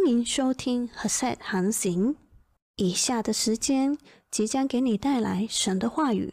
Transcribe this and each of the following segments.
欢迎收听和善航行。以下的时间即将给你带来神的话语。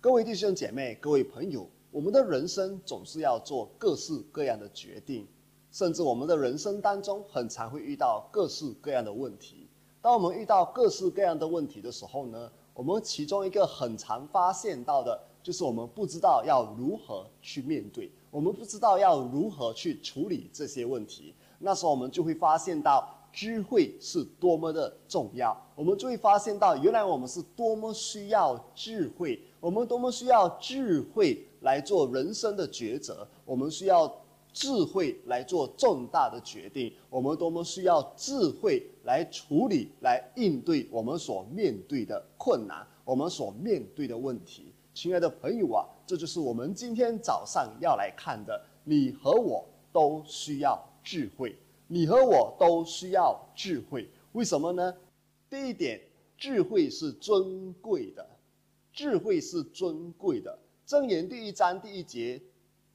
各位弟兄姐妹、各位朋友，我们的人生总是要做各式各样的决定，甚至我们的人生当中很常会遇到各式各样的问题。当我们遇到各式各样的问题的时候呢，我们其中一个很常发现到的就是我们不知道要如何去面对，我们不知道要如何去处理这些问题。那时候我们就会发现到。智慧是多么的重要，我们就会发现到，原来我们是多么需要智慧，我们多么需要智慧来做人生的抉择，我们需要智慧来做重大的决定，我们多么需要智慧来处理、来应对我们所面对的困难，我们所面对的问题。亲爱的朋友啊，这就是我们今天早上要来看的，你和我都需要智慧。你和我都需要智慧，为什么呢？第一点，智慧是尊贵的，智慧是尊贵的。箴言第一章第一节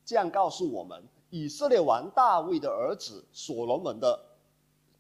这样告诉我们：以色列王大卫的儿子所罗门的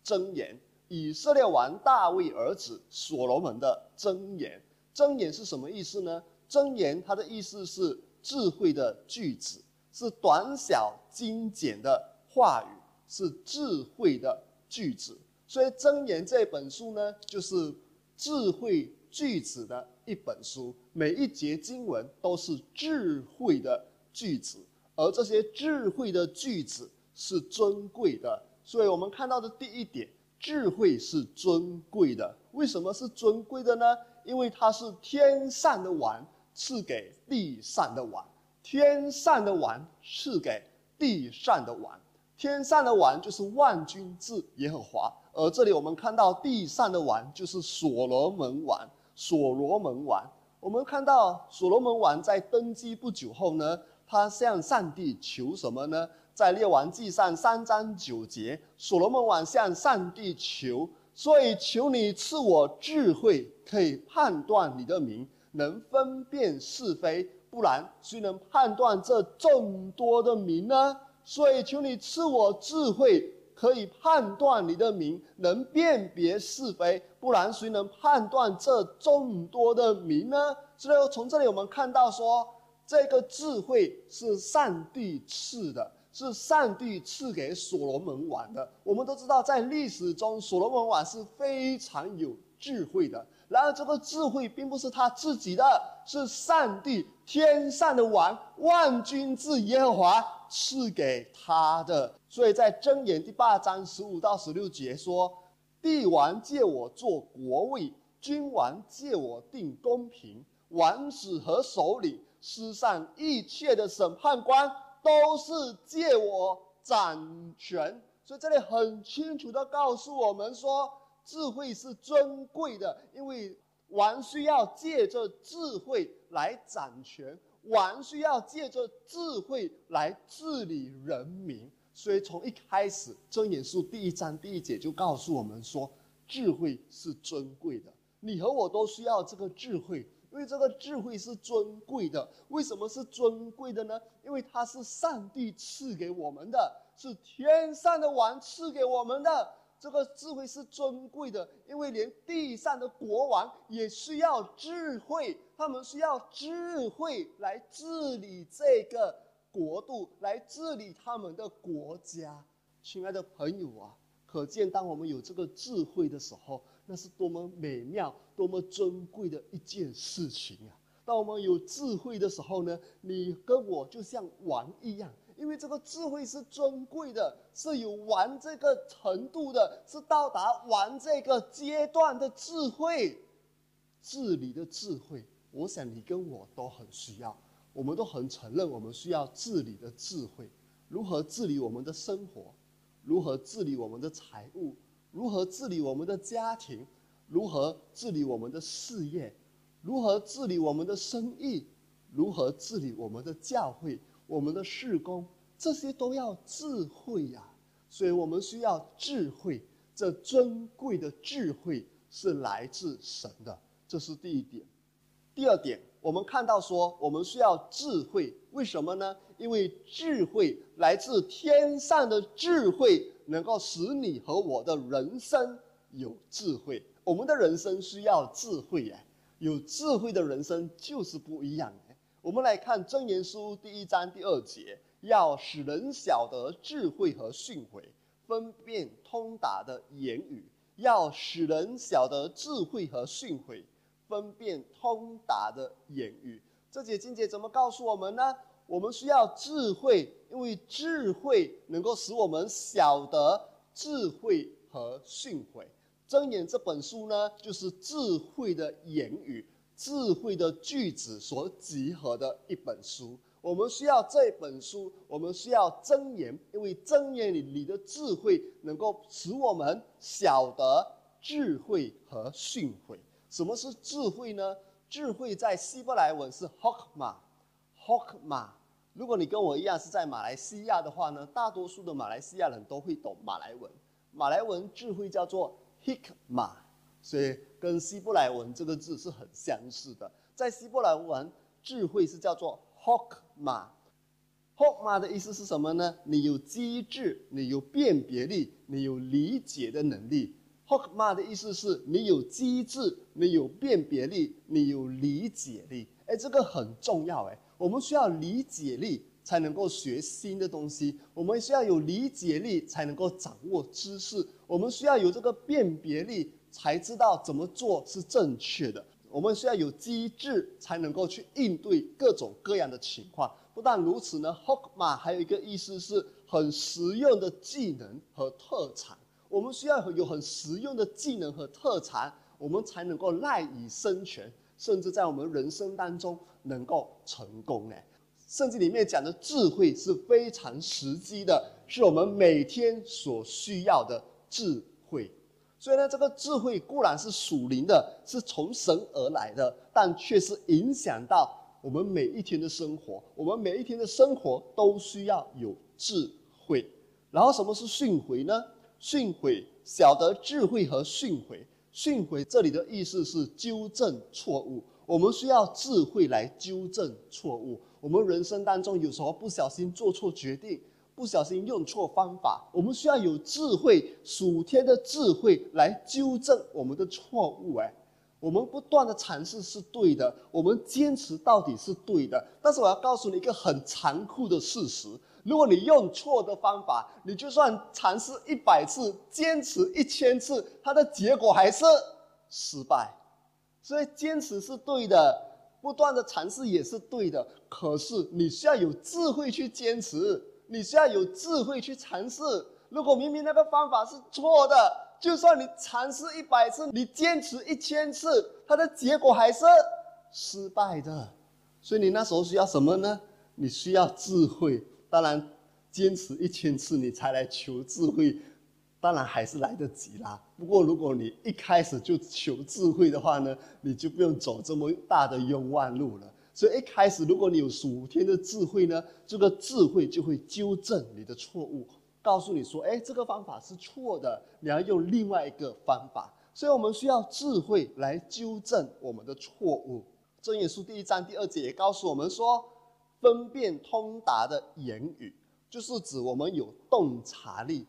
箴言。以色列王大卫儿子所罗门的箴言，箴言是什么意思呢？箴言它的意思是智慧的句子，是短小精简的话语。是智慧的句子，所以《箴言》这本书呢，就是智慧句子的一本书。每一节经文都是智慧的句子，而这些智慧的句子是尊贵的。所以我们看到的第一点，智慧是尊贵的。为什么是尊贵的呢？因为它是天上的王赐给地上的王，天上的王赐给地上的王。天上的王就是万军之耶和华，而这里我们看到地上的王就是所罗门王。所罗门王，我们看到所罗门王在登基不久后呢，他向上帝求什么呢？在列王记上三章九节，所罗门王向上帝求，所以求你赐我智慧，可以判断你的名，能分辨是非，不然谁能判断这众多的名呢？所以，求你赐我智慧，可以判断你的名，能辨别是非。不然，谁能判断这众多的名呢？所以，从这里我们看到说，这个智慧是上帝赐的，是上帝赐给所罗门王的。我们都知道，在历史中，所罗门王是非常有智慧的。然而，这个智慧并不是他自己的，是上帝天上的王万军之耶和华赐给他的。所以在箴言第八章十五到十六节说：“帝王借我做国位，君王借我定公平，王子和首领，世上一切的审判官，都是借我掌权。”所以这里很清楚的告诉我们说。智慧是尊贵的，因为王需要借着智慧来掌权，王需要借着智慧来治理人民。所以从一开始，《箴言书》第一章第一节就告诉我们说，智慧是尊贵的。你和我都需要这个智慧，因为这个智慧是尊贵的。为什么是尊贵的呢？因为它是上帝赐给我们的，是天上的王赐给我们的。这个智慧是尊贵的，因为连地上的国王也需要智慧，他们需要智慧来治理这个国度，来治理他们的国家。亲爱的朋友啊，可见当我们有这个智慧的时候，那是多么美妙、多么尊贵的一件事情啊！当我们有智慧的时候呢，你跟我就像王一样。因为这个智慧是尊贵的，是有玩这个程度的，是到达玩这个阶段的智慧，治理的智慧。我想你跟我都很需要，我们都很承认我们需要治理的智慧。如何治理我们的生活？如何治理我们的财务？如何治理我们的家庭？如何治理我们的事业？如何治理我们的生意？如何治理我们的教会？我们的事工，这些都要智慧呀，所以我们需要智慧。这尊贵的智慧是来自神的，这是第一点。第二点，我们看到说，我们需要智慧，为什么呢？因为智慧来自天上的智慧，能够使你和我的人生有智慧。我们的人生需要智慧呀，有智慧的人生就是不一样。我们来看《真言书》第一章第二节，要使人晓得智慧和训诲，分辨通达的言语。要使人晓得智慧和训诲，分辨通达的言语。这节经节怎么告诉我们呢？我们需要智慧，因为智慧能够使我们晓得智慧和训诲。真言这本书呢，就是智慧的言语、智慧的句子所集合的一本书。我们需要这本书，我们需要箴言，因为箴言里你的智慧能够使我们晓得智慧和训诲。什么是智慧呢？智慧在希伯来文是 hokma，hokma。如果你跟我一样是在马来西亚的话呢，大多数的马来西亚人都会懂马来文。马来文智慧叫做 hikma，所以跟希伯来文这个字是很相似的。在希伯来文，智慧是叫做。Hokma，Hokma 的意思是什么呢？你有机智，你有辨别力，你有理解的能力。Hokma 的意思是你有机智，你有辨别力，你有理解力。哎，这个很重要哎。我们需要理解力才能够学新的东西，我们需要有理解力才能够掌握知识，我们需要有这个辨别力才知道怎么做是正确的。我们需要有机制，才能够去应对各种各样的情况。不但如此呢，Hokma 还有一个意思是很实用的技能和特长。我们需要有很实用的技能和特长，我们才能够赖以生存，甚至在我们人生当中能够成功。哎，圣经里面讲的智慧是非常实际的，是我们每天所需要的智慧。所以呢，这个智慧固然是属灵的，是从神而来的，但却是影响到我们每一天的生活。我们每一天的生活都需要有智慧。然后，什么是训诲呢？训诲，晓得智慧和训诲。训诲这里的意思是纠正错误。我们需要智慧来纠正错误。我们人生当中有时候不小心做错决定。不小心用错方法，我们需要有智慧，属天的智慧来纠正我们的错误。哎，我们不断的尝试是对的，我们坚持到底是对的。但是我要告诉你一个很残酷的事实：如果你用错的方法，你就算尝试一百次，坚持一千次，它的结果还是失败。所以坚持是对的，不断的尝试也是对的。可是你需要有智慧去坚持。你需要有智慧去尝试。如果明明那个方法是错的，就算你尝试一百次，你坚持一千次，它的结果还是失败的。所以你那时候需要什么呢？你需要智慧。当然，坚持一千次你才来求智慧，当然还是来得及啦。不过如果你一开始就求智慧的话呢，你就不用走这么大的冤枉路了。所以一开始，如果你有属天的智慧呢，这个智慧就会纠正你的错误，告诉你说：“哎，这个方法是错的，你要用另外一个方法。”所以我们需要智慧来纠正我们的错误。正言书第一章第二节也告诉我们说：“分辨通达的言语，就是指我们有洞察力、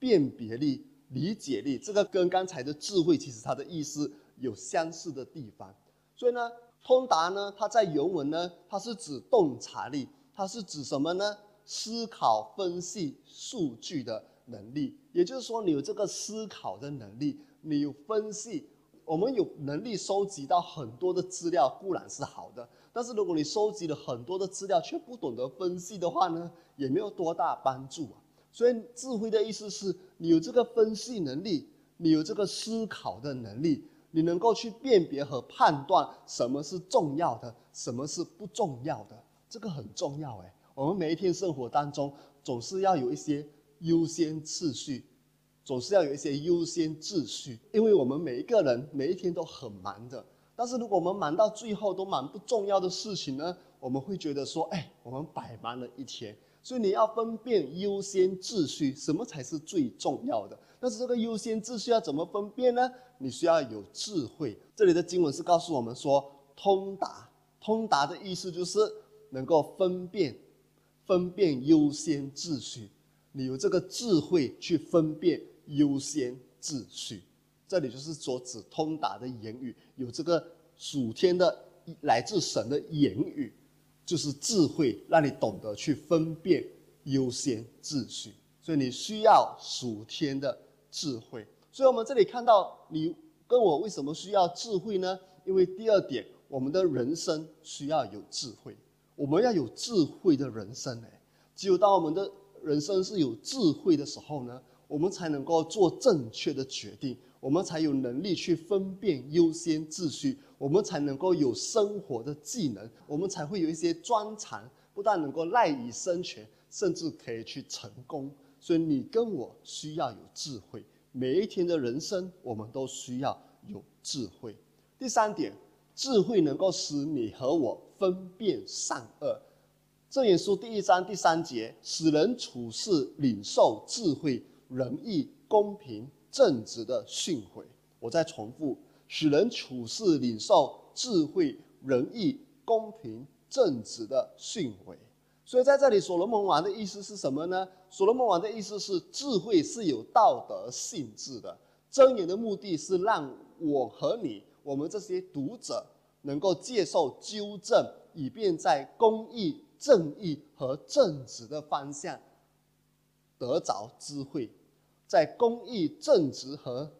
辨别力、理解力。这个跟刚才的智慧其实它的意思有相似的地方。所以呢。通达呢？它在原文呢，它是指洞察力，它是指什么呢？思考、分析数据的能力。也就是说，你有这个思考的能力，你有分析。我们有能力收集到很多的资料，固然是好的。但是如果你收集了很多的资料，却不懂得分析的话呢，也没有多大帮助啊。所以，智慧的意思是你有这个分析能力，你有这个思考的能力。你能够去辨别和判断什么是重要的，什么是不重要的，这个很重要哎。我们每一天生活当中，总是要有一些优先次序，总是要有一些优先秩序，因为我们每一个人每一天都很忙的。但是如果我们忙到最后都忙不重要的事情呢，我们会觉得说，哎，我们百忙了一天。所以你要分辨优先秩序，什么才是最重要的？但是这个优先秩序要怎么分辨呢？你需要有智慧。这里的经文是告诉我们说，通达。通达的意思就是能够分辨，分辨优先秩序。你有这个智慧去分辨优先秩序。这里就是说指通达的言语，有这个属天的来自神的言语，就是智慧，让你懂得去分辨优先秩序。所以你需要属天的智慧。所以我们这里看到，你跟我为什么需要智慧呢？因为第二点，我们的人生需要有智慧，我们要有智慧的人生。哎，只有当我们的人生是有智慧的时候呢，我们才能够做正确的决定。我们才有能力去分辨优先秩序，我们才能够有生活的技能，我们才会有一些专长，不但能够赖以生存，甚至可以去成功。所以你跟我需要有智慧，每一天的人生我们都需要有智慧。第三点，智慧能够使你和我分辨善恶。正言书第一章第三节，使人处事领受智慧、仁义、公平。正直的训诲，我再重复，使人处事领受智慧、仁义、公平、正直的训诲。所以在这里，所罗门王的意思是什么呢？所罗门王的意思是，智慧是有道德性质的。箴言的目的是让我和你，我们这些读者能够接受纠正，以便在公义、正义和正直的方向得着智慧。在公益、正直和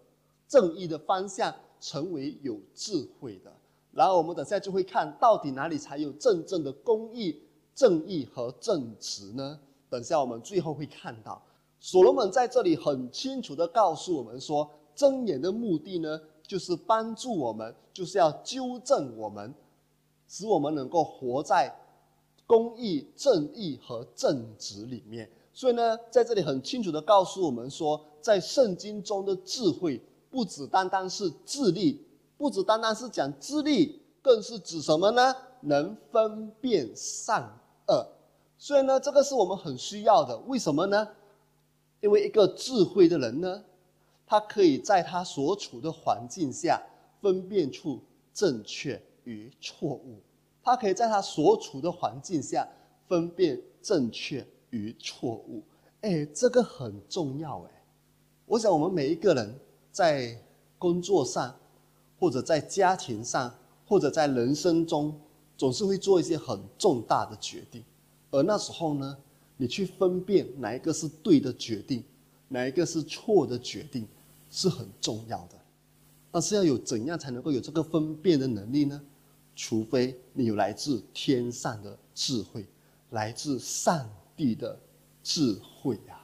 正义的方向成为有智慧的，然后我们等下就会看到底哪里才有真正的公益、正义和正直呢？等下我们最后会看到，所罗门在这里很清楚的告诉我们说，睁眼的目的呢，就是帮助我们，就是要纠正我们，使我们能够活在公益、正义和正直里面。所以呢，在这里很清楚的告诉我们说，在圣经中的智慧，不只单单是智力，不只单单是讲智力，更是指什么呢？能分辨善恶。所以呢，这个是我们很需要的。为什么呢？因为一个智慧的人呢，他可以在他所处的环境下分辨出正确与错误，他可以在他所处的环境下分辨正确。与错误，哎，这个很重要哎。我想我们每一个人在工作上，或者在家庭上，或者在人生中，总是会做一些很重大的决定。而那时候呢，你去分辨哪一个是对的决定，哪一个是错的决定，是很重要的。但是要有怎样才能够有这个分辨的能力呢？除非你有来自天上的智慧，来自上帝的智慧呀，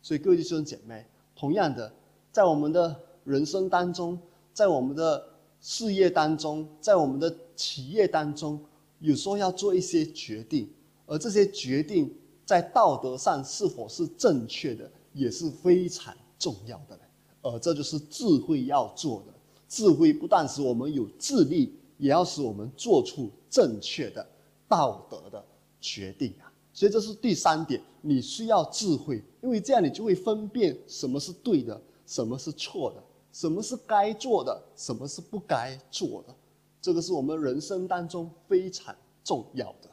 所以各位弟兄姐妹，同样的，在我们的人生当中，在我们的事业当中，在我们的企业当中，有时候要做一些决定，而这些决定在道德上是否是正确的，也是非常重要的。而这就是智慧要做的。智慧不但使我们有智力，也要使我们做出正确的道德的决定啊。所以这是第三点，你需要智慧，因为这样你就会分辨什么是对的，什么是错的，什么是该做的，什么是不该做的。这个是我们人生当中非常重要的。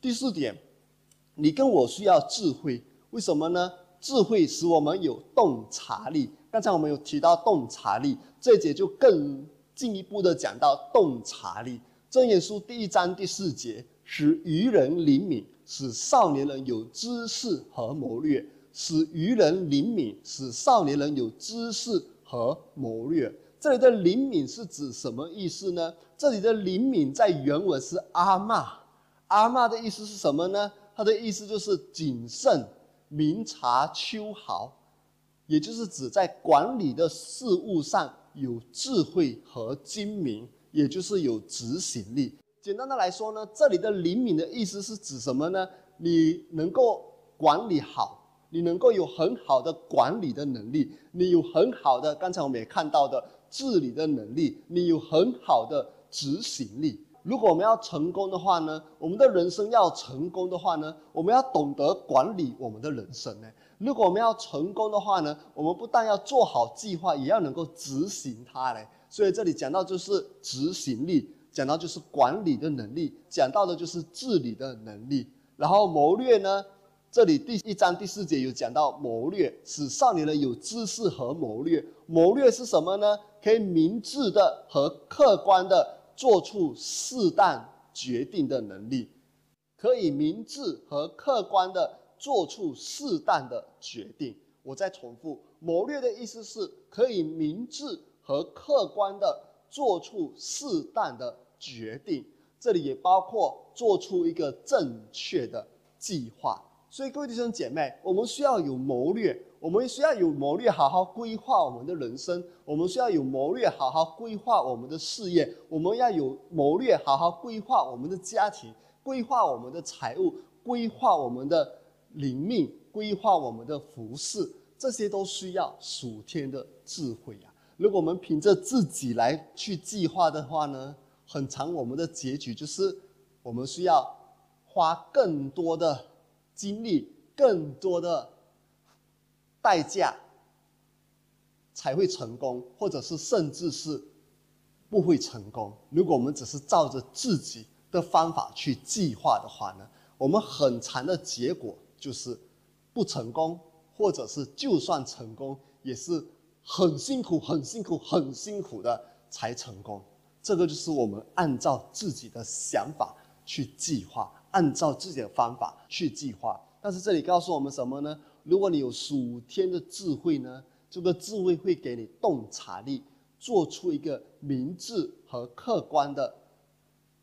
第四点，你跟我需要智慧，为什么呢？智慧使我们有洞察力。刚才我们有提到洞察力，这节就更进一步的讲到洞察力。正言书第一章第四节，使愚人灵敏。使少年人有知识和谋略，使愚人灵敏；使少年人有知识和谋略。这里的灵敏是指什么意思呢？这里的灵敏在原文是阿骂，阿骂的意思是什么呢？它的意思就是谨慎、明察秋毫，也就是指在管理的事物上有智慧和精明，也就是有执行力。简单的来说呢，这里的灵敏的意思是指什么呢？你能够管理好，你能够有很好的管理的能力，你有很好的刚才我们也看到的治理的能力，你有很好的执行力。如果我们要成功的话呢，我们的人生要成功的话呢，我们要懂得管理我们的人生呢。如果我们要成功的话呢，我们不但要做好计划，也要能够执行它嘞。所以这里讲到就是执行力。讲到就是管理的能力，讲到的就是治理的能力。然后谋略呢，这里第一章第四节有讲到谋略，使少年人有知识和谋略。谋略是什么呢？可以明智的和客观的做出适当决定的能力，可以明智和客观的做出适当的决定。我再重复，谋略的意思是可以明智和客观的做出适当的决定，这里也包括做出一个正确的计划。所以，各位弟兄姐妹，我们需要有谋略，我们需要有谋略，好好规划我们的人生；我们需要有谋略，好好规划我们的事业；我们要有谋略，好好规划我们的家庭，规划我们的财务，规划我们的灵命，规划我们的服饰，这些都需要属天的智慧啊！如果我们凭着自己来去计划的话呢，很长，我们的结局就是我们需要花更多的。经历更多的代价才会成功，或者是甚至是不会成功。如果我们只是照着自己的方法去计划的话呢，我们很长的结果就是不成功，或者是就算成功，也是很辛苦、很辛苦、很辛苦的才成功。这个就是我们按照自己的想法去计划。按照自己的方法去计划，但是这里告诉我们什么呢？如果你有属天的智慧呢，这个智慧会给你洞察力，做出一个明智和客观的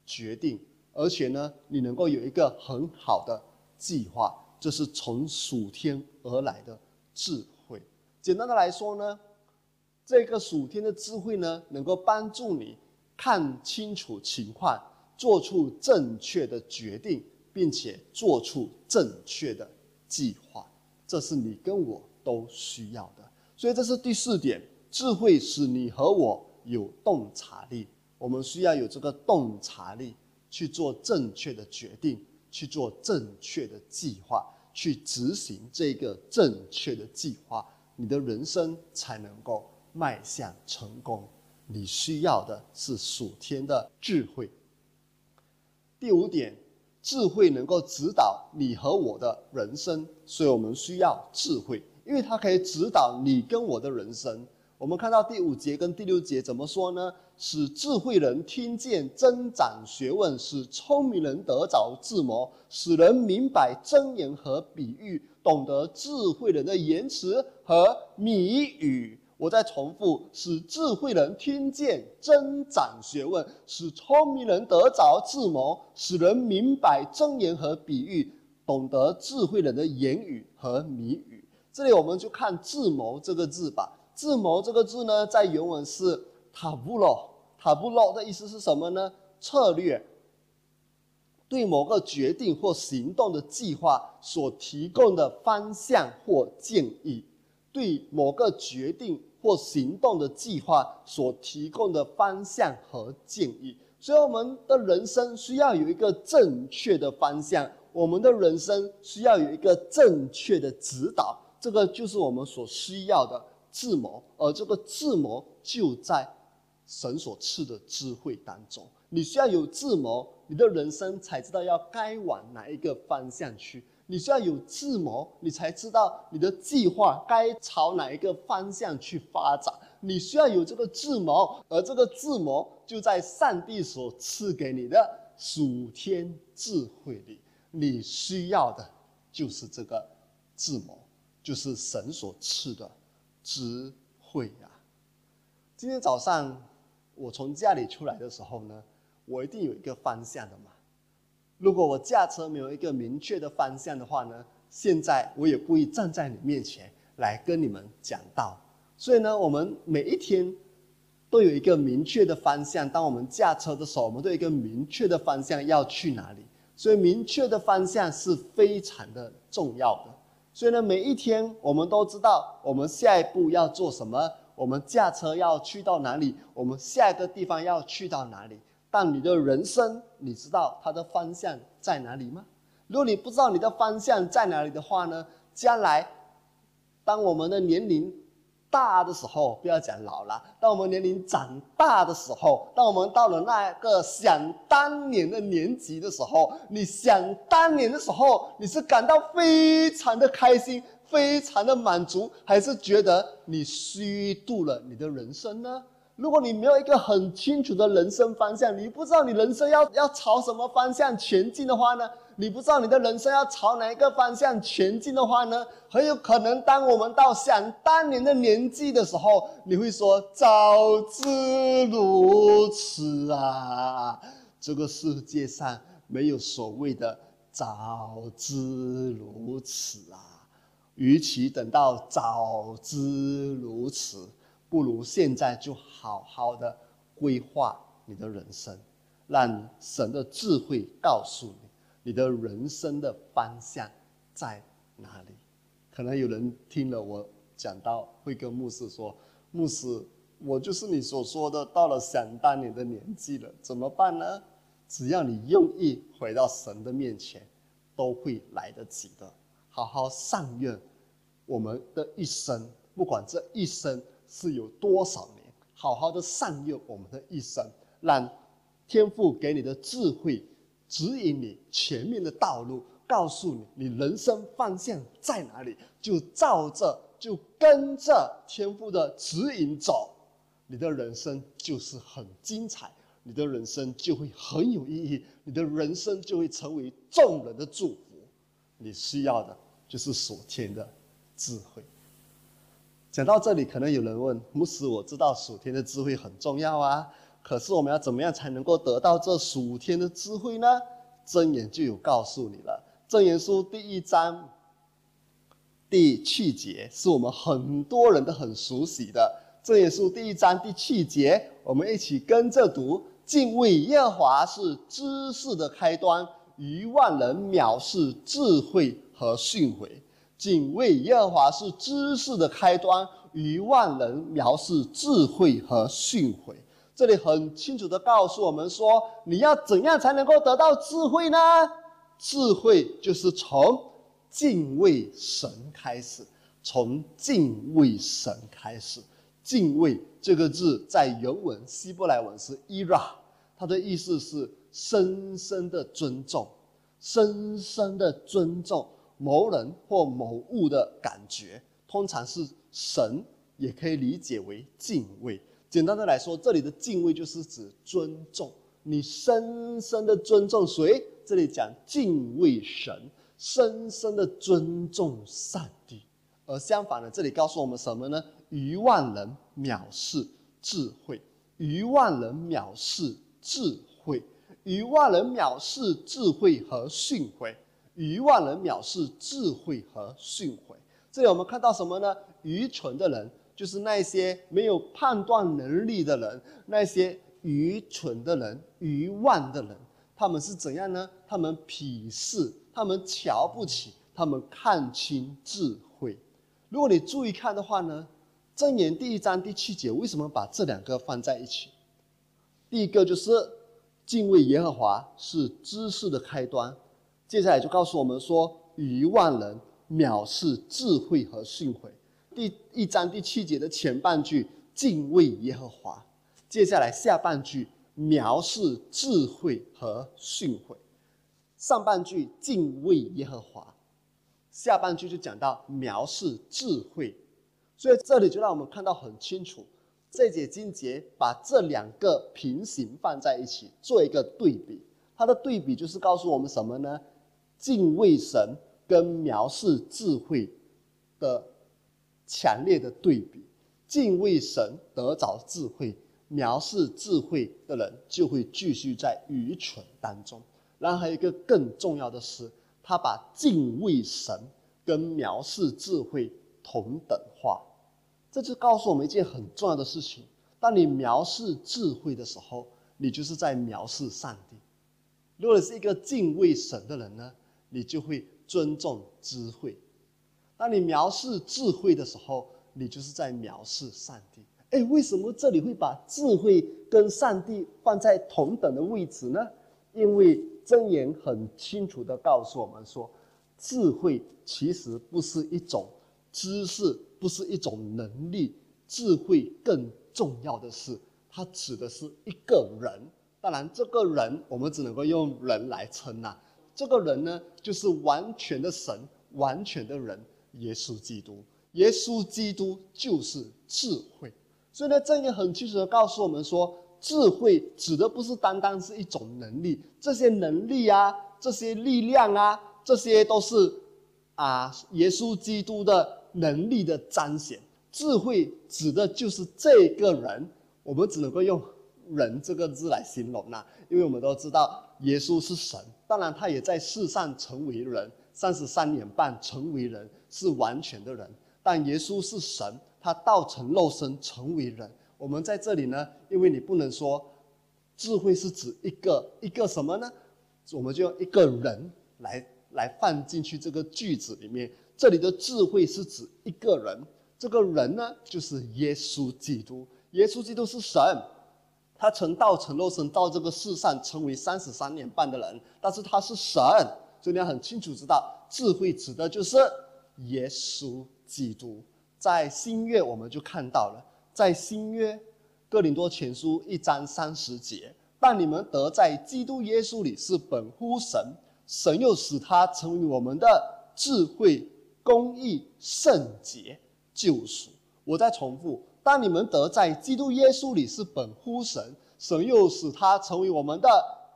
决定，而且呢，你能够有一个很好的计划，这是从属天而来的智慧。简单的来说呢，这个属天的智慧呢，能够帮助你看清楚情况。做出正确的决定，并且做出正确的计划，这是你跟我都需要的。所以这是第四点，智慧使你和我有洞察力。我们需要有这个洞察力，去做正确的决定，去做正确的计划，去执行这个正确的计划，你的人生才能够迈向成功。你需要的是属天的智慧。第五点，智慧能够指导你和我的人生，所以我们需要智慧，因为它可以指导你跟我的人生。我们看到第五节跟第六节怎么说呢？使智慧人听见增长学问，使聪明人得着智谋，使人明白真言和比喻，懂得智慧人的言辞和谜语。我再重复：使智慧人听见增长学问，使聪明人得着智谋，使人明白真言和比喻，懂得智慧人的言语和谜语。这里我们就看“智谋”这个字吧。“智谋”这个字呢，在原文是塔布洛，塔布洛的意思是什么呢？策略，对某个决定或行动的计划所提供的方向或建议，对某个决定。或行动的计划所提供的方向和建议，所以我们的人生需要有一个正确的方向，我们的人生需要有一个正确的指导，这个就是我们所需要的智谋，而这个智谋就在神所赐的智慧当中。你需要有智谋，你的人生才知道要该往哪一个方向去。你需要有智谋，你才知道你的计划该朝哪一个方向去发展。你需要有这个智谋，而这个智谋就在上帝所赐给你的属天智慧里。你需要的就是这个智谋，就是神所赐的智慧呀。今天早上我从家里出来的时候呢，我一定有一个方向的嘛。如果我驾车没有一个明确的方向的话呢，现在我也不会站在你面前来跟你们讲道。所以呢，我们每一天都有一个明确的方向。当我们驾车的时候，我们都有一个明确的方向要去哪里。所以，明确的方向是非常的重要的。所以呢，每一天我们都知道我们下一步要做什么，我们驾车要去到哪里，我们下一个地方要去到哪里。但你的人生，你知道它的方向在哪里吗？如果你不知道你的方向在哪里的话呢？将来，当我们的年龄大的时候，不要讲老了，当我们年龄长大的时候，当我们到了那个想当年的年纪的时候，你想当年的时候，你是感到非常的开心，非常的满足，还是觉得你虚度了你的人生呢？如果你没有一个很清楚的人生方向，你不知道你人生要要朝什么方向前进的话呢？你不知道你的人生要朝哪一个方向前进的话呢？很有可能，当我们到想当年的年纪的时候，你会说：“早知如此啊！”这个世界上没有所谓的“早知如此啊”。与其等到早知如此，不如现在就好好的规划你的人生，让神的智慧告诉你。你的人生的方向在哪里？可能有人听了我讲到，会跟牧师说：“牧师，我就是你所说的，到了想当年的年纪了，怎么办呢？”只要你用意回到神的面前，都会来得及的。好好善愿我们的一生，不管这一生是有多少年，好好的善用我们的一生，让天父给你的智慧。指引你前面的道路，告诉你你人生方向在哪里，就照着就跟着天父的指引走，你的人生就是很精彩，你的人生就会很有意义，你的人生就会成为众人的祝福。你需要的就是所天的智慧。讲到这里，可能有人问牧师：“我知道属天的智慧很重要啊。”可是我们要怎么样才能够得到这属天的智慧呢？真言就有告诉你了。真言书第一章第七节是我们很多人都很熟悉的。真言书第一章第七节，我们一起跟着读：敬畏耶和华是知识的开端，于万人藐视智慧和训诲。敬畏耶和华是知识的开端，于万人藐视智慧和训诲。这里很清楚的告诉我们说，你要怎样才能够得到智慧呢？智慧就是从敬畏神开始，从敬畏神开始。敬畏这个字在原文希伯来文是 ira，它的意思是深深的尊重，深深的尊重某人或某物的感觉。通常是神，也可以理解为敬畏。简单的来说，这里的敬畏就是指尊重，你深深的尊重谁？这里讲敬畏神，深深的尊重上帝。而相反的，这里告诉我们什么呢？余万人藐视智慧，余万人藐视智慧，余万人藐视智慧和训诲，愚万人藐视智慧和训诲。这里我们看到什么呢？愚蠢的人。就是那些没有判断能力的人，那些愚蠢的人、愚妄的人，他们是怎样呢？他们鄙视，他们瞧不起，他们看清智慧。如果你注意看的话呢，《箴言》第一章第七节为什么把这两个放在一起？第一个就是敬畏耶和华是知识的开端，接下来就告诉我们说，一万人藐视智慧和训诲。第一章第七节的前半句敬畏耶和华，接下来下半句藐视智慧和训诲，上半句敬畏耶和华，下半句就讲到藐视智慧，所以这里就让我们看到很清楚，这节经节把这两个平行放在一起做一个对比，它的对比就是告诉我们什么呢？敬畏神跟藐视智慧的。强烈的对比，敬畏神得着智慧，藐视智慧的人就会继续在愚蠢当中。然后还有一个更重要的是，他把敬畏神跟藐视智慧同等化，这就告诉我们一件很重要的事情：当你藐视智慧的时候，你就是在藐视上帝；如果你是一个敬畏神的人呢，你就会尊重智慧。当你藐视智慧的时候，你就是在藐视上帝。哎，为什么这里会把智慧跟上帝放在同等的位置呢？因为真言很清楚的告诉我们说，智慧其实不是一种知识不是一种能力，智慧更重要的是，它指的是一个人。当然，这个人我们只能够用人来称呐。这个人呢，就是完全的神，完全的人，耶稣基督。耶稣基督就是智慧。所以呢，正言很清楚的告诉我们说，智慧指的不是单单是一种能力，这些能力啊，这些力量啊，这些都是啊，耶稣基督的。能力的彰显，智慧指的就是这个人。我们只能够用“人”这个字来形容呐，因为我们都知道耶稣是神，当然他也在世上成为人，三十三年半成为人，是完全的人。但耶稣是神，他道成肉身成为人。我们在这里呢，因为你不能说智慧是指一个一个什么呢？我们就用一个人来来放进去这个句子里面。这里的智慧是指一个人，这个人呢就是耶稣基督。耶稣基督是神，他曾道成肉身到这个世上，成为三十三年半的人，但是他是神，所以你要很清楚知道，智慧指的就是耶稣基督。在新约我们就看到了，在新约哥林多前书一章三十节，但你们得在基督耶稣里是本乎神，神又使他成为我们的智慧。公义、圣洁、救赎。我再重复：当你们得在基督耶稣里是本乎神，神又使他成为我们的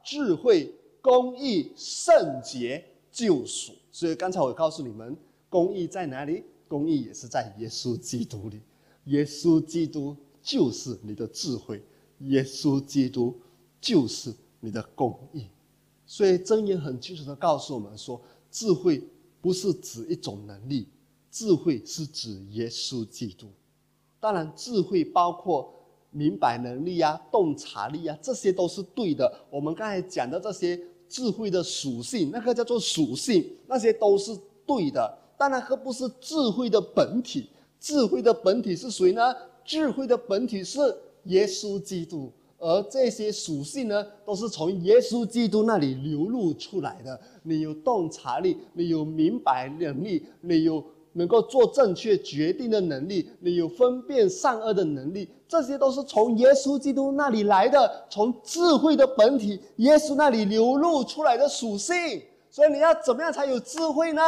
智慧、公义、圣洁、救赎。所以刚才我告诉你们，公义在哪里？公义也是在耶稣基督里。耶稣基督就是你的智慧，耶稣基督就是你的公义。所以真言很清楚的告诉我们说，智慧。不是指一种能力，智慧是指耶稣基督。当然，智慧包括明白能力啊、洞察力啊，这些都是对的。我们刚才讲的这些智慧的属性，那个叫做属性，那些都是对的。当然，可不是智慧的本体。智慧的本体是谁呢？智慧的本体是耶稣基督。而这些属性呢，都是从耶稣基督那里流露出来的。你有洞察力，你有明白能力，你有能够做正确决定的能力，你有分辨善恶的能力，这些都是从耶稣基督那里来的，从智慧的本体耶稣那里流露出来的属性。所以你要怎么样才有智慧呢？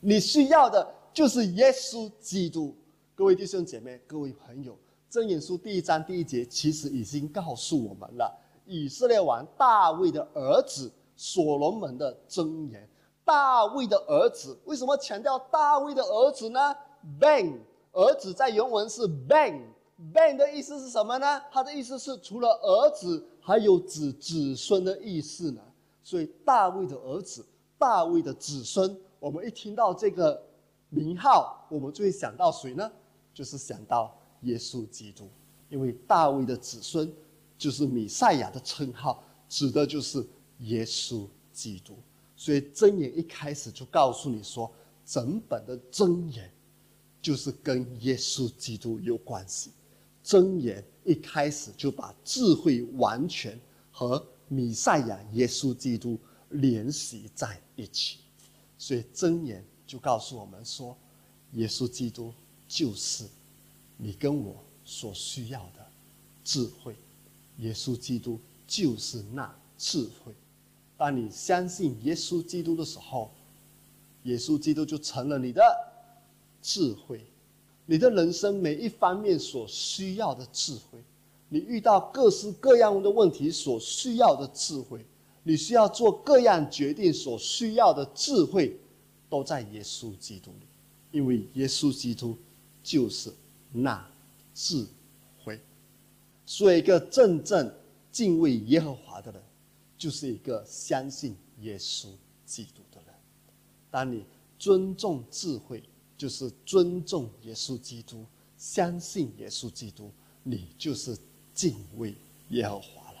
你需要的就是耶稣基督。各位弟兄姐妹，各位朋友。箴言书第一章第一节其实已经告诉我们了，以色列王大卫的儿子所罗门的箴言。大卫的儿子为什么强调大卫的儿子呢？Ben 儿子在原文是 Ben，Ben 的意思是什么呢？他的意思是除了儿子，还有子子孙的意思呢。所以大卫的儿子，大卫的子孙，我们一听到这个名号，我们就会想到谁呢？就是想到。耶稣基督，因为大卫的子孙就是米赛亚的称号，指的就是耶稣基督。所以箴言一开始就告诉你说，整本的箴言就是跟耶稣基督有关系。箴言一开始就把智慧完全和弥赛亚耶稣基督联系在一起，所以箴言就告诉我们说，耶稣基督就是。你跟我所需要的智慧，耶稣基督就是那智慧。当你相信耶稣基督的时候，耶稣基督就成了你的智慧。你的人生每一方面所需要的智慧，你遇到各式各样的问题所需要的智慧，你需要做各样决定所需要的智慧，都在耶稣基督里，因为耶稣基督就是。那智慧，所以一个真正敬畏耶和华的人，就是一个相信耶稣基督的人。当你尊重智慧，就是尊重耶稣基督，相信耶稣基督，你就是敬畏耶和华了。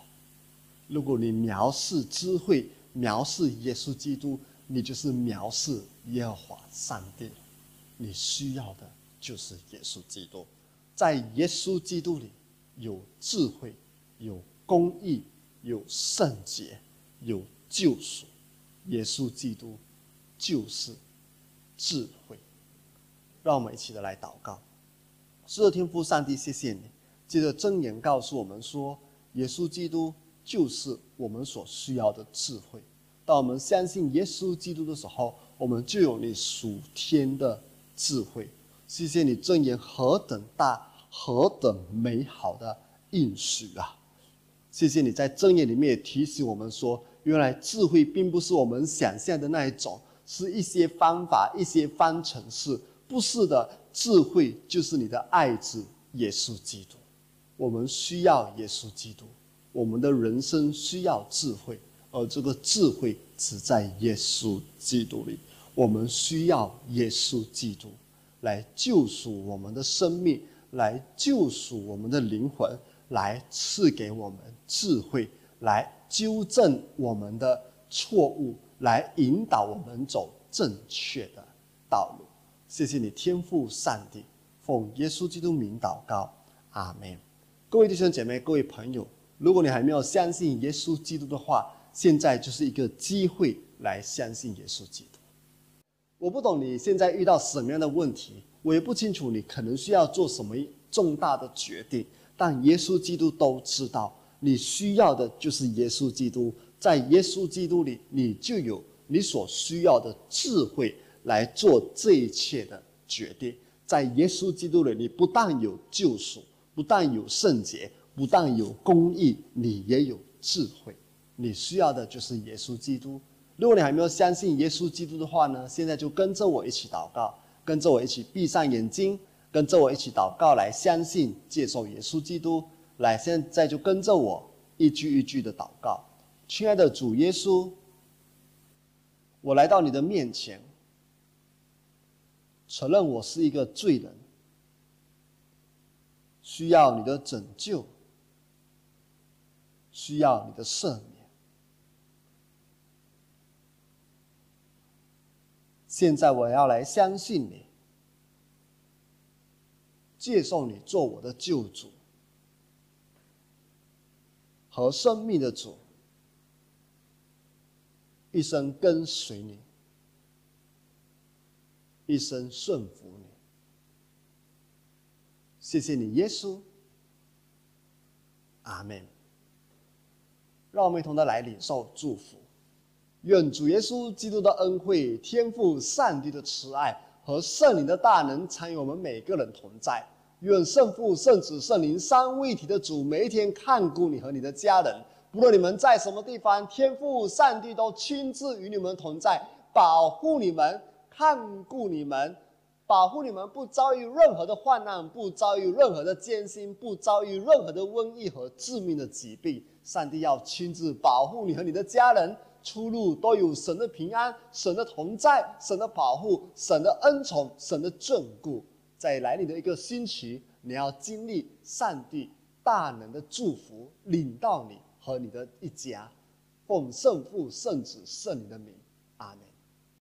如果你藐视智慧，藐视耶稣基督，你就是藐视耶和华上帝。你需要的。就是耶稣基督，在耶稣基督里有智慧，有公义，有圣洁，有救赎。耶稣基督就是智慧。让我们一起的来祷告。是的，天父上帝，谢谢你。接着真言告诉我们说，耶稣基督就是我们所需要的智慧。当我们相信耶稣基督的时候，我们就有你属天的智慧。谢谢你，真言何等大，何等美好的应许啊！谢谢你在正言里面也提醒我们说，原来智慧并不是我们想象的那一种，是一些方法、一些方程式。不是的，智慧就是你的爱子耶稣基督。我们需要耶稣基督，我们的人生需要智慧，而这个智慧只在耶稣基督里。我们需要耶稣基督来救赎我们的生命，来救赎我们的灵魂，来赐给我们智慧，来纠正我们的错误，来引导我们走正确的道路。谢谢你，天父上帝，奉耶稣基督名祷告，阿门。各位弟兄姐妹，各位朋友，如果你还没有相信耶稣基督的话，现在就是一个机会来相信耶稣基督。我不懂你现在遇到什么样的问题，我也不清楚你可能需要做什么重大的决定，但耶稣基督都知道，你需要的就是耶稣基督，在耶稣基督里，你就有你所需要的智慧来做这一切的决定。在耶稣基督里，你不但有救赎。不但有圣洁，不但有公义，你也有智慧。你需要的就是耶稣基督。如果你还没有相信耶稣基督的话呢？现在就跟着我一起祷告，跟着我一起闭上眼睛，跟着我一起祷告，来相信接受耶稣基督。来，现在就跟着我一句一句的祷告。亲爱的主耶稣，我来到你的面前，承认我是一个罪人。需要你的拯救，需要你的赦免。现在我要来相信你，接受你做我的救主和生命的主，一生跟随你，一生顺服你。谢谢你，耶稣。阿门。让我们一同的来领受祝福，愿主耶稣基督的恩惠、天赋上帝的慈爱和圣灵的大能参与我们每个人同在。愿圣父、圣子、圣灵三位一体的主每一天看顾你和你的家人，不论你们在什么地方，天父上帝都亲自与你们同在，保护你们，看顾你们。保护你们不遭遇任何的患难，不遭遇任何的艰辛，不遭遇任何的瘟疫和致命的疾病。上帝要亲自保护你和你的家人，出入都有神的平安、神的同在、神的保护、神的恩宠、神的眷顾。在来临的一个星期，你要经历上帝大能的祝福，领到你和你的一家。奉圣父、圣子、圣灵的名，